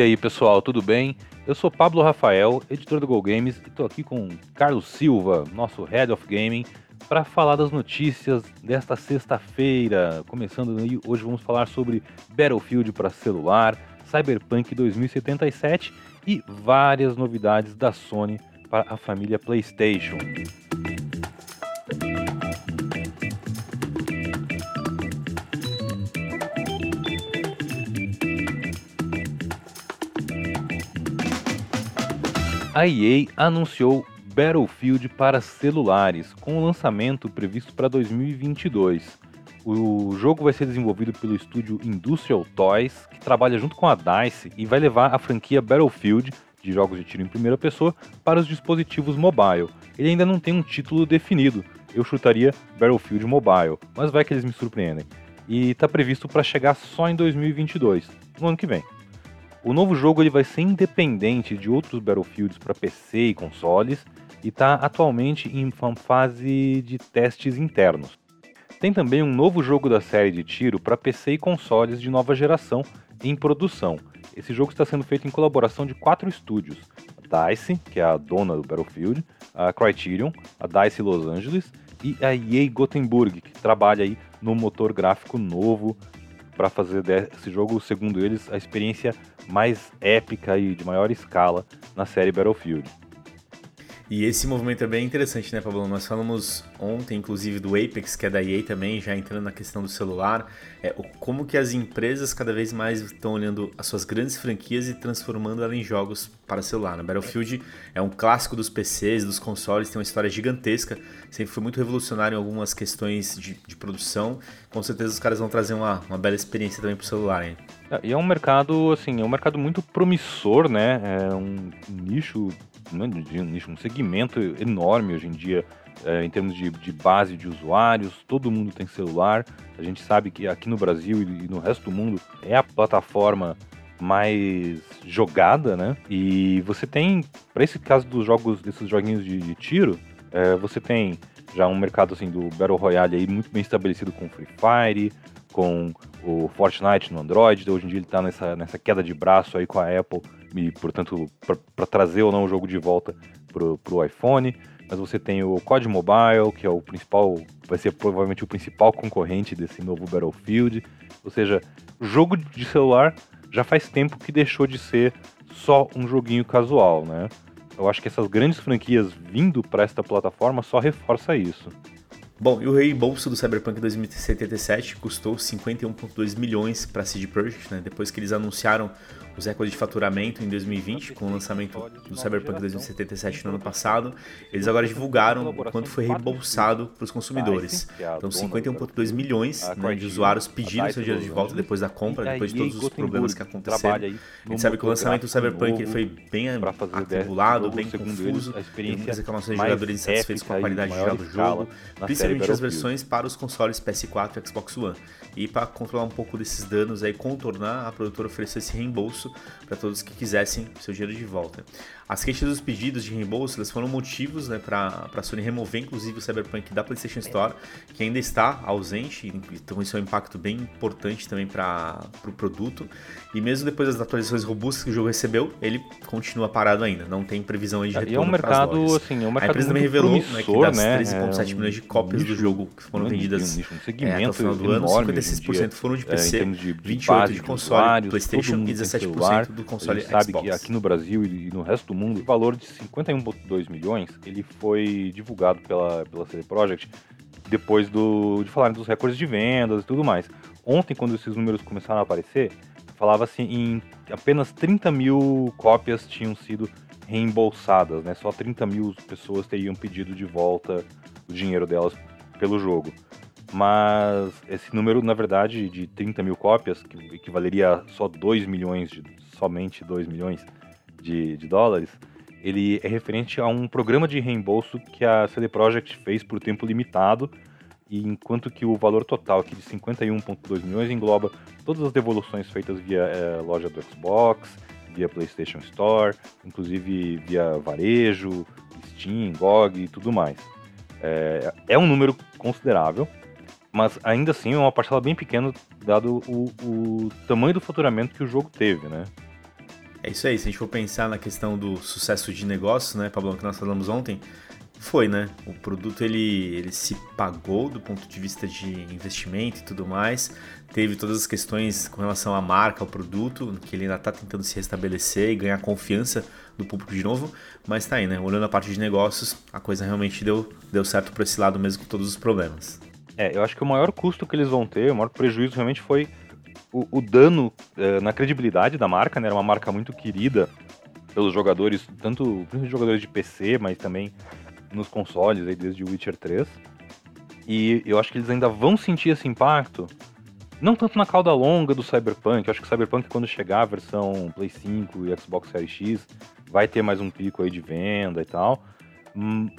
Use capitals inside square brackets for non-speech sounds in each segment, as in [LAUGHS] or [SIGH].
E aí pessoal, tudo bem? Eu sou Pablo Rafael, editor do Go Games, e estou aqui com Carlos Silva, nosso Head of Gaming, para falar das notícias desta sexta-feira. Começando aí, hoje vamos falar sobre Battlefield para celular, Cyberpunk 2077 e várias novidades da Sony para a família PlayStation. A EA anunciou Battlefield para celulares, com o lançamento previsto para 2022. O jogo vai ser desenvolvido pelo estúdio Industrial Toys, que trabalha junto com a DICE e vai levar a franquia Battlefield, de jogos de tiro em primeira pessoa, para os dispositivos mobile. Ele ainda não tem um título definido, eu chutaria Battlefield Mobile, mas vai que eles me surpreendem. E está previsto para chegar só em 2022, no ano que vem. O novo jogo ele vai ser independente de outros Battlefields para PC e consoles e está atualmente em fase de testes internos. Tem também um novo jogo da série de tiro para PC e consoles de nova geração em produção. Esse jogo está sendo feito em colaboração de quatro estúdios: a DICE, que é a dona do Battlefield, a Criterion, a DICE Los Angeles e a EA Gothenburg, que trabalha aí no motor gráfico novo para fazer desse jogo, segundo eles, a experiência mais épica e de maior escala na série Battlefield. E esse movimento é bem interessante, né, Pablo? Nós falamos ontem, inclusive, do Apex, que é da EA também, já entrando na questão do celular. É, como que as empresas cada vez mais estão olhando as suas grandes franquias e transformando elas em jogos para celular. Né? Battlefield é um clássico dos PCs, dos consoles, tem uma história gigantesca, sempre foi muito revolucionário em algumas questões de, de produção. Com certeza os caras vão trazer uma, uma bela experiência também para o celular, hein? É, e é um mercado, assim, é um mercado muito promissor, né? É um nicho de um nicho, um segmento enorme hoje em dia é, em termos de, de, base de usuários, todo mundo tem celular. A gente sabe que aqui no Brasil e no resto do mundo é a plataforma mais jogada, né? E você tem, para esse caso dos jogos, desses joguinhos de, de tiro, é, você tem já um mercado assim do Battle Royale aí muito bem estabelecido com Free Fire, com o Fortnite no Android. Hoje em dia ele está nessa, nessa queda de braço aí com a Apple e, portanto, para trazer ou não o jogo de volta pro, pro iPhone. Mas você tem o COD Mobile, que é o principal, vai ser provavelmente o principal concorrente desse novo Battlefield. Ou seja, o jogo de celular já faz tempo que deixou de ser só um joguinho casual, né? Eu acho que essas grandes franquias vindo para esta plataforma só reforça isso. Bom, e o reembolso do Cyberpunk 2077 custou 51,2 milhões para a CD Projekt, né? Depois que eles anunciaram os recordes de faturamento em 2020, com o lançamento do Cyberpunk 2077 no ano passado, eles agora divulgaram quanto foi reembolsado para os consumidores. Então, 51,2 milhões né, de usuários pediram seu dinheiro de volta depois da compra, depois de todos os problemas que aconteceram. A gente sabe que o lançamento do Cyberpunk foi bem atribulado, bem confuso, muitas reclamações de jogadores insatisfeitos com a qualidade de do jogo, principalmente principalmente as versões para os consoles PS4 e Xbox One. E para controlar um pouco desses danos aí, contornar, a produtora ofereceu esse reembolso para todos que quisessem seu dinheiro de volta. As queixas dos pedidos de reembolso elas foram motivos né, para a Sony remover, inclusive, o Cyberpunk da PlayStation Store, que ainda está ausente, então isso é um impacto bem importante também para o pro produto. E mesmo depois das atualizações robustas que o jogo recebeu, ele continua parado ainda, não tem previsão de retorno. E é um mercado, assim, é um mercado A empresa também revelou né, que das né? 13,7 é um milhões de cópias nicho, do jogo que foram vendidas nicho, um segmento é, até o final do ano, 56% foram de PC, é, de, de 28% de console, de PlayStation e 17% do console Xbox. sabe que aqui no Brasil e no resto do mundo, o valor de 51,2 milhões, ele foi divulgado pela, pela CD Projekt depois do, de falarem dos recordes de vendas e tudo mais. Ontem, quando esses números começaram a aparecer, falava-se em apenas 30 mil cópias tinham sido reembolsadas, né? Só 30 mil pessoas teriam pedido de volta o dinheiro delas pelo jogo. Mas esse número, na verdade, de 30 mil cópias, que equivaleria a só 2 milhões, de, somente 2 milhões de, de dólares, ele é referente a um programa de reembolso que a CD Projekt fez por tempo limitado, e enquanto que o valor total aqui de 51,2 milhões engloba todas as devoluções feitas via é, loja do Xbox, via PlayStation Store, inclusive via varejo, Steam, GOG e tudo mais. É, é um número considerável, mas ainda assim é uma parcela bem pequena, dado o, o tamanho do faturamento que o jogo teve, né? É isso aí, se a gente for pensar na questão do sucesso de negócio, né, Pablo, que nós falamos ontem, foi, né? O produto ele, ele se pagou do ponto de vista de investimento e tudo mais. Teve todas as questões com relação à marca, ao produto, que ele ainda está tentando se restabelecer e ganhar confiança do público de novo. Mas tá aí, né? Olhando a parte de negócios, a coisa realmente deu, deu certo para esse lado mesmo com todos os problemas. É, eu acho que o maior custo que eles vão ter, o maior prejuízo realmente foi o, o dano é, na credibilidade da marca, né? Era uma marca muito querida pelos jogadores, tanto principalmente jogadores de PC, mas também nos consoles aí desde Witcher 3. E eu acho que eles ainda vão sentir esse impacto, não tanto na cauda longa do Cyberpunk, eu acho que Cyberpunk quando chegar a versão Play 5 e Xbox Series X vai ter mais um pico aí de venda e tal.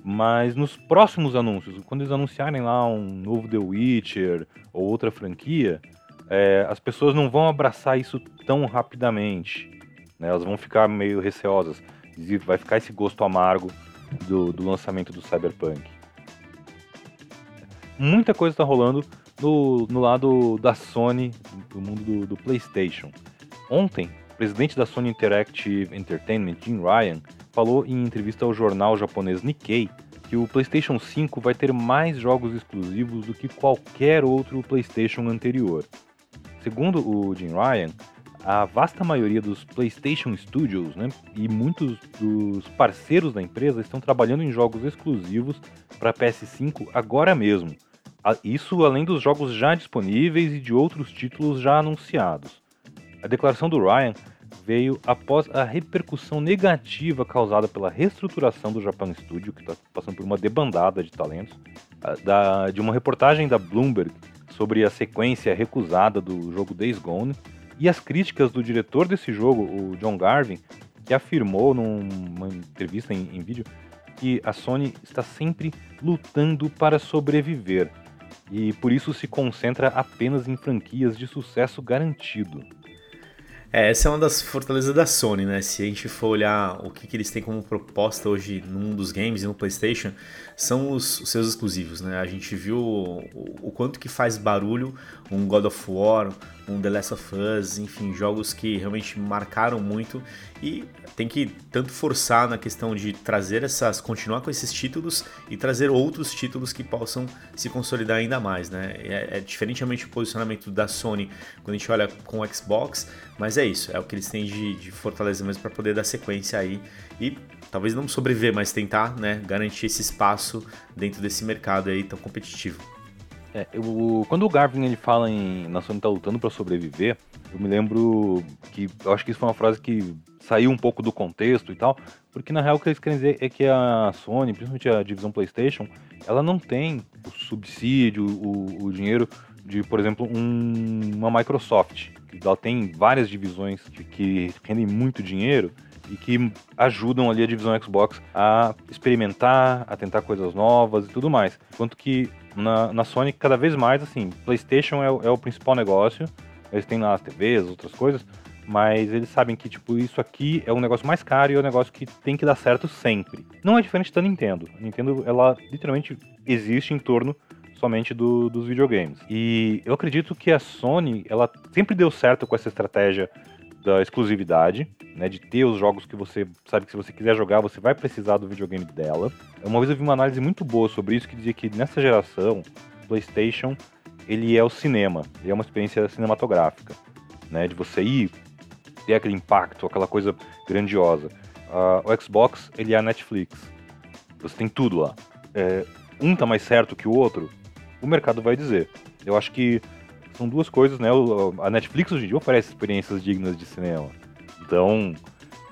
Mas nos próximos anúncios, quando eles anunciarem lá um novo The Witcher ou outra franquia, é, as pessoas não vão abraçar isso tão rapidamente. Né? Elas vão ficar meio receosas. Vai ficar esse gosto amargo do, do lançamento do Cyberpunk. Muita coisa está rolando no, no lado da Sony, do mundo do, do PlayStation. Ontem, o presidente da Sony Interactive Entertainment, Jim Ryan, falou em entrevista ao jornal japonês Nikkei que o PlayStation 5 vai ter mais jogos exclusivos do que qualquer outro PlayStation anterior. Segundo o Jim Ryan, a vasta maioria dos PlayStation Studios né, e muitos dos parceiros da empresa estão trabalhando em jogos exclusivos para PS5 agora mesmo. Isso além dos jogos já disponíveis e de outros títulos já anunciados. A declaração do Ryan veio após a repercussão negativa causada pela reestruturação do Japan Studio, que está passando por uma debandada de talentos, da, de uma reportagem da Bloomberg sobre a sequência recusada do jogo Days Gone e as críticas do diretor desse jogo, o John Garvin, que afirmou numa entrevista em, em vídeo que a Sony está sempre lutando para sobreviver e por isso se concentra apenas em franquias de sucesso garantido. É, essa é uma das fortalezas da Sony, né? Se a gente for olhar o que, que eles têm como proposta hoje mundo dos games e no PlayStation, são os, os seus exclusivos, né? A gente viu o, o, quanto que faz barulho um God of War, um The Last of Us, enfim, jogos que realmente marcaram muito e tem que tanto forçar na questão de trazer essas, continuar com esses títulos e trazer outros títulos que possam se consolidar ainda mais, né? É, é diferentemente o posicionamento da Sony quando a gente olha com o Xbox, mas é isso, é o que eles têm de, de fortaleza mesmo para poder dar sequência aí e talvez não sobreviver, mas tentar, né, garantir esse espaço dentro desse mercado aí tão competitivo. É, eu, quando o Garvin ele fala em na Sony tá lutando para sobreviver, eu me lembro que eu acho que isso foi uma frase que saiu um pouco do contexto e tal, porque na real o que eles querem dizer é que a Sony, principalmente a divisão PlayStation, ela não tem o subsídio, o, o dinheiro de, por exemplo, um, uma Microsoft. Ela tem várias divisões que, que rendem muito dinheiro e que ajudam ali a divisão Xbox a experimentar, a tentar coisas novas e tudo mais. Enquanto que na, na Sony, cada vez mais, assim, PlayStation é, é o principal negócio, eles têm lá as TVs, outras coisas, mas eles sabem que, tipo, isso aqui é um negócio mais caro e é um negócio que tem que dar certo sempre. Não é diferente da Nintendo. A Nintendo, ela literalmente existe em torno somente do, dos videogames. E eu acredito que a Sony, ela sempre deu certo com essa estratégia da exclusividade, né, de ter os jogos que você sabe que se você quiser jogar, você vai precisar do videogame dela. Uma vez eu vi uma análise muito boa sobre isso que dizia que nessa geração, PlayStation, ele é o cinema, ele é uma experiência cinematográfica, né, de você ir ter aquele impacto, aquela coisa grandiosa. Uh, o Xbox, ele é a Netflix. Você tem tudo lá. É, um tá mais certo que o outro, o mercado vai dizer. Eu acho que são duas coisas, né? A Netflix hoje em dia oferece experiências dignas de cinema. Então,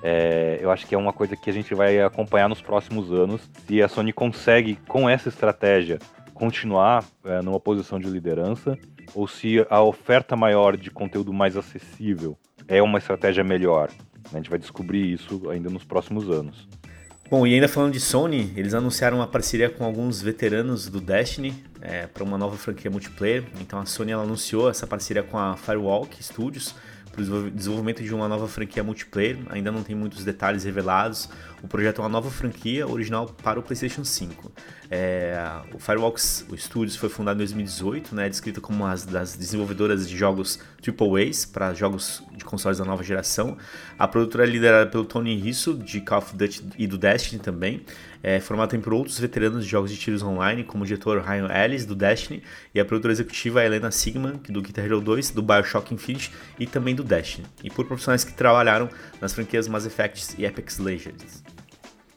é, eu acho que é uma coisa que a gente vai acompanhar nos próximos anos. Se a Sony consegue, com essa estratégia, continuar é, numa posição de liderança, ou se a oferta maior de conteúdo mais acessível é uma estratégia melhor. A gente vai descobrir isso ainda nos próximos anos. Bom, e ainda falando de Sony, eles anunciaram uma parceria com alguns veteranos do Destiny é, para uma nova franquia multiplayer. Então a Sony anunciou essa parceria com a Firewalk Studios, para o desenvolvimento de uma nova franquia multiplayer. Ainda não tem muitos detalhes revelados. O projeto é uma nova franquia original para o PlayStation 5. É, o Firewalks o Studios foi fundado em 2018, né, descrito como uma das desenvolvedoras de jogos AAAs para jogos de consoles da nova geração. A produtora é liderada pelo Tony Risso, de Call of Duty e do Destiny também. É formada por outros veteranos de jogos de tiros online, como o diretor Ryan Ellis, do Destiny, e a produtora executiva Helena Sigman, do Guitar Hero 2, do Bioshock Infinite e também do Destiny. E por profissionais que trabalharam nas franquias Mass Effect e Apex Legends.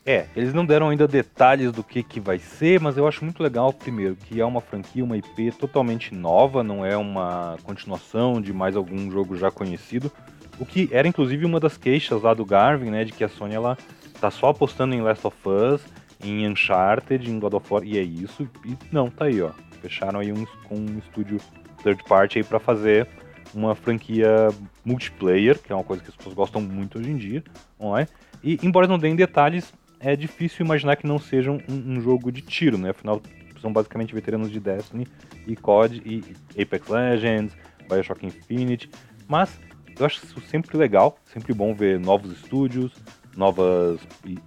É, eles não deram ainda detalhes do que, que vai ser, mas eu acho muito legal, primeiro, que é uma franquia, uma IP totalmente nova, não é uma continuação de mais algum jogo já conhecido. O que era inclusive uma das queixas lá do Garvin, né, de que a Sony ela tá só apostando em Last of Us, em Uncharted, em God of War, e é isso. E não, tá aí, ó. Fecharam aí um, com um estúdio third party aí para fazer uma franquia multiplayer, que é uma coisa que as pessoas gostam muito hoje em dia, online. E embora não deem detalhes, é difícil imaginar que não seja um, um, jogo de tiro, né? Afinal, são basicamente veteranos de Destiny e COD e Apex Legends, Bioshock Infinite. Mas eu acho isso sempre legal, sempre bom ver novos estúdios, novas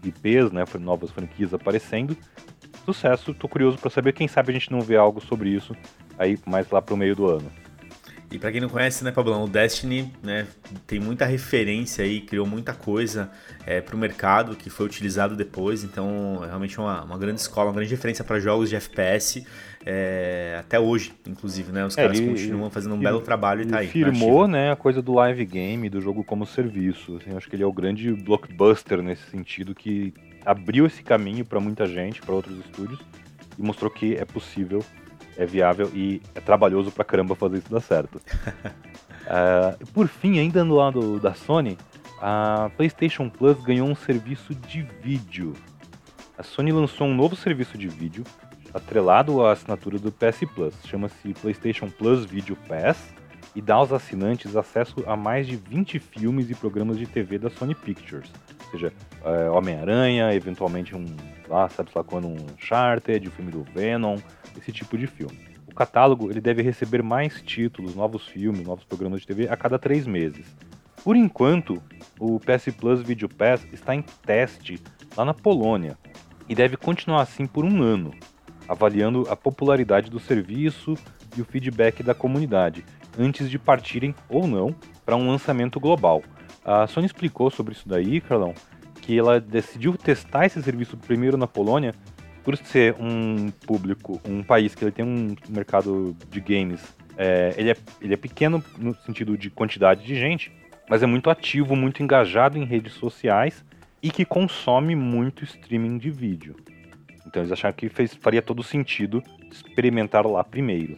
IPs, né? Novas franquias aparecendo. Sucesso, tô curioso para saber, quem sabe a gente não vê algo sobre isso aí mais lá pro meio do ano. E para quem não conhece, né, Pablão, o Destiny né, tem muita referência aí, criou muita coisa é, para o mercado que foi utilizado depois, então é realmente uma, uma grande escola, uma grande referência para jogos de FPS, é, até hoje, inclusive, né? Os é, caras ele, continuam fazendo um ele, belo trabalho e tá aí. Firmou, né, a coisa do live game, do jogo como serviço. Assim, acho que ele é o grande blockbuster nesse sentido que abriu esse caminho para muita gente, para outros estúdios e mostrou que é possível é viável e é trabalhoso pra caramba fazer isso dar certo. uh, [LAUGHS] por fim, ainda no lado da Sony, a PlayStation Plus ganhou um serviço de vídeo. A Sony lançou um novo serviço de vídeo atrelado à assinatura do PS Plus. Chama-se PlayStation Plus Video Pass e dá aos assinantes acesso a mais de 20 filmes e programas de TV da Sony Pictures. Ou seja, é, Homem-Aranha, eventualmente um, lá, sabe lá quando, um Uncharted, o filme do Venom, esse tipo de filme. O catálogo ele deve receber mais títulos, novos filmes, novos programas de TV a cada três meses. Por enquanto, o PS Plus Video Pass está em teste lá na Polônia e deve continuar assim por um ano, avaliando a popularidade do serviço e o feedback da comunidade antes de partirem ou não para um lançamento global. A Sony explicou sobre isso daí, Carlão, que ela decidiu testar esse serviço primeiro na Polônia por ser um público, um país que ele tem um mercado de games, é, ele, é, ele é pequeno no sentido de quantidade de gente, mas é muito ativo, muito engajado em redes sociais e que consome muito streaming de vídeo. Então eles acharam que fez, faria todo sentido experimentar lá primeiro.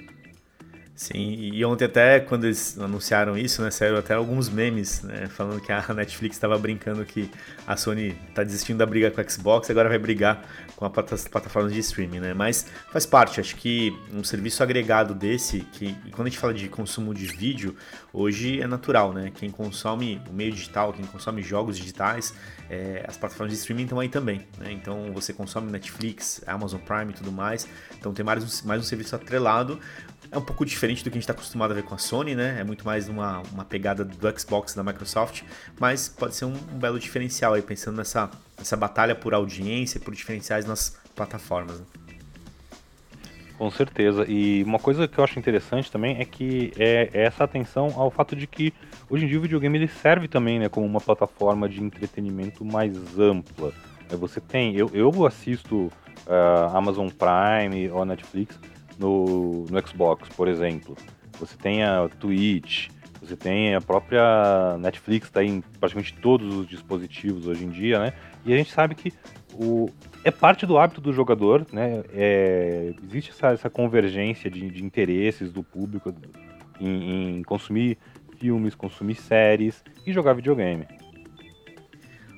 Sim, e ontem até quando eles anunciaram isso, né, saíram até alguns memes, né, falando que a [LAUGHS] Netflix estava brincando que a Sony está desistindo da briga com a Xbox, agora vai brigar com as plataformas de streaming, né? Mas faz parte, acho que um serviço agregado desse, que quando a gente fala de consumo de vídeo, hoje é natural, né? Quem consome o meio digital, quem consome jogos digitais, é, as plataformas de streaming estão aí também, né? Então você consome Netflix, Amazon Prime e tudo mais, então tem mais um, mais um serviço atrelado é um pouco diferente do que a gente está acostumado a ver com a Sony, né? É muito mais uma, uma pegada do Xbox da Microsoft, mas pode ser um, um belo diferencial aí, pensando nessa, nessa batalha por audiência, por diferenciais nas plataformas. Né? Com certeza. E uma coisa que eu acho interessante também é que é, é essa atenção ao fato de que hoje em dia o videogame ele serve também né, como uma plataforma de entretenimento mais ampla. É, você tem, eu, eu assisto uh, Amazon Prime ou Netflix no, no Xbox, por exemplo. Você tem a Twitch, você tem a própria Netflix, está em praticamente todos os dispositivos hoje em dia, né? E a gente sabe que o, é parte do hábito do jogador, né? É, existe essa, essa convergência de, de, interesses do público em, em consumir filmes, consumir séries e jogar videogame.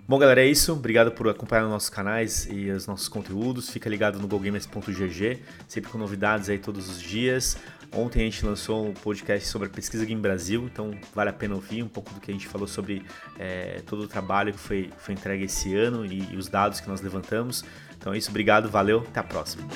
Bom, galera, é isso. Obrigado por acompanhar os nossos canais e os nossos conteúdos. Fica ligado no gogamers.gg, sempre com novidades aí todos os dias. Ontem a gente lançou um podcast sobre a pesquisa Game Brasil, então vale a pena ouvir um pouco do que a gente falou sobre é, todo o trabalho que foi, foi entregue esse ano e, e os dados que nós levantamos. Então é isso, obrigado, valeu, até a próxima.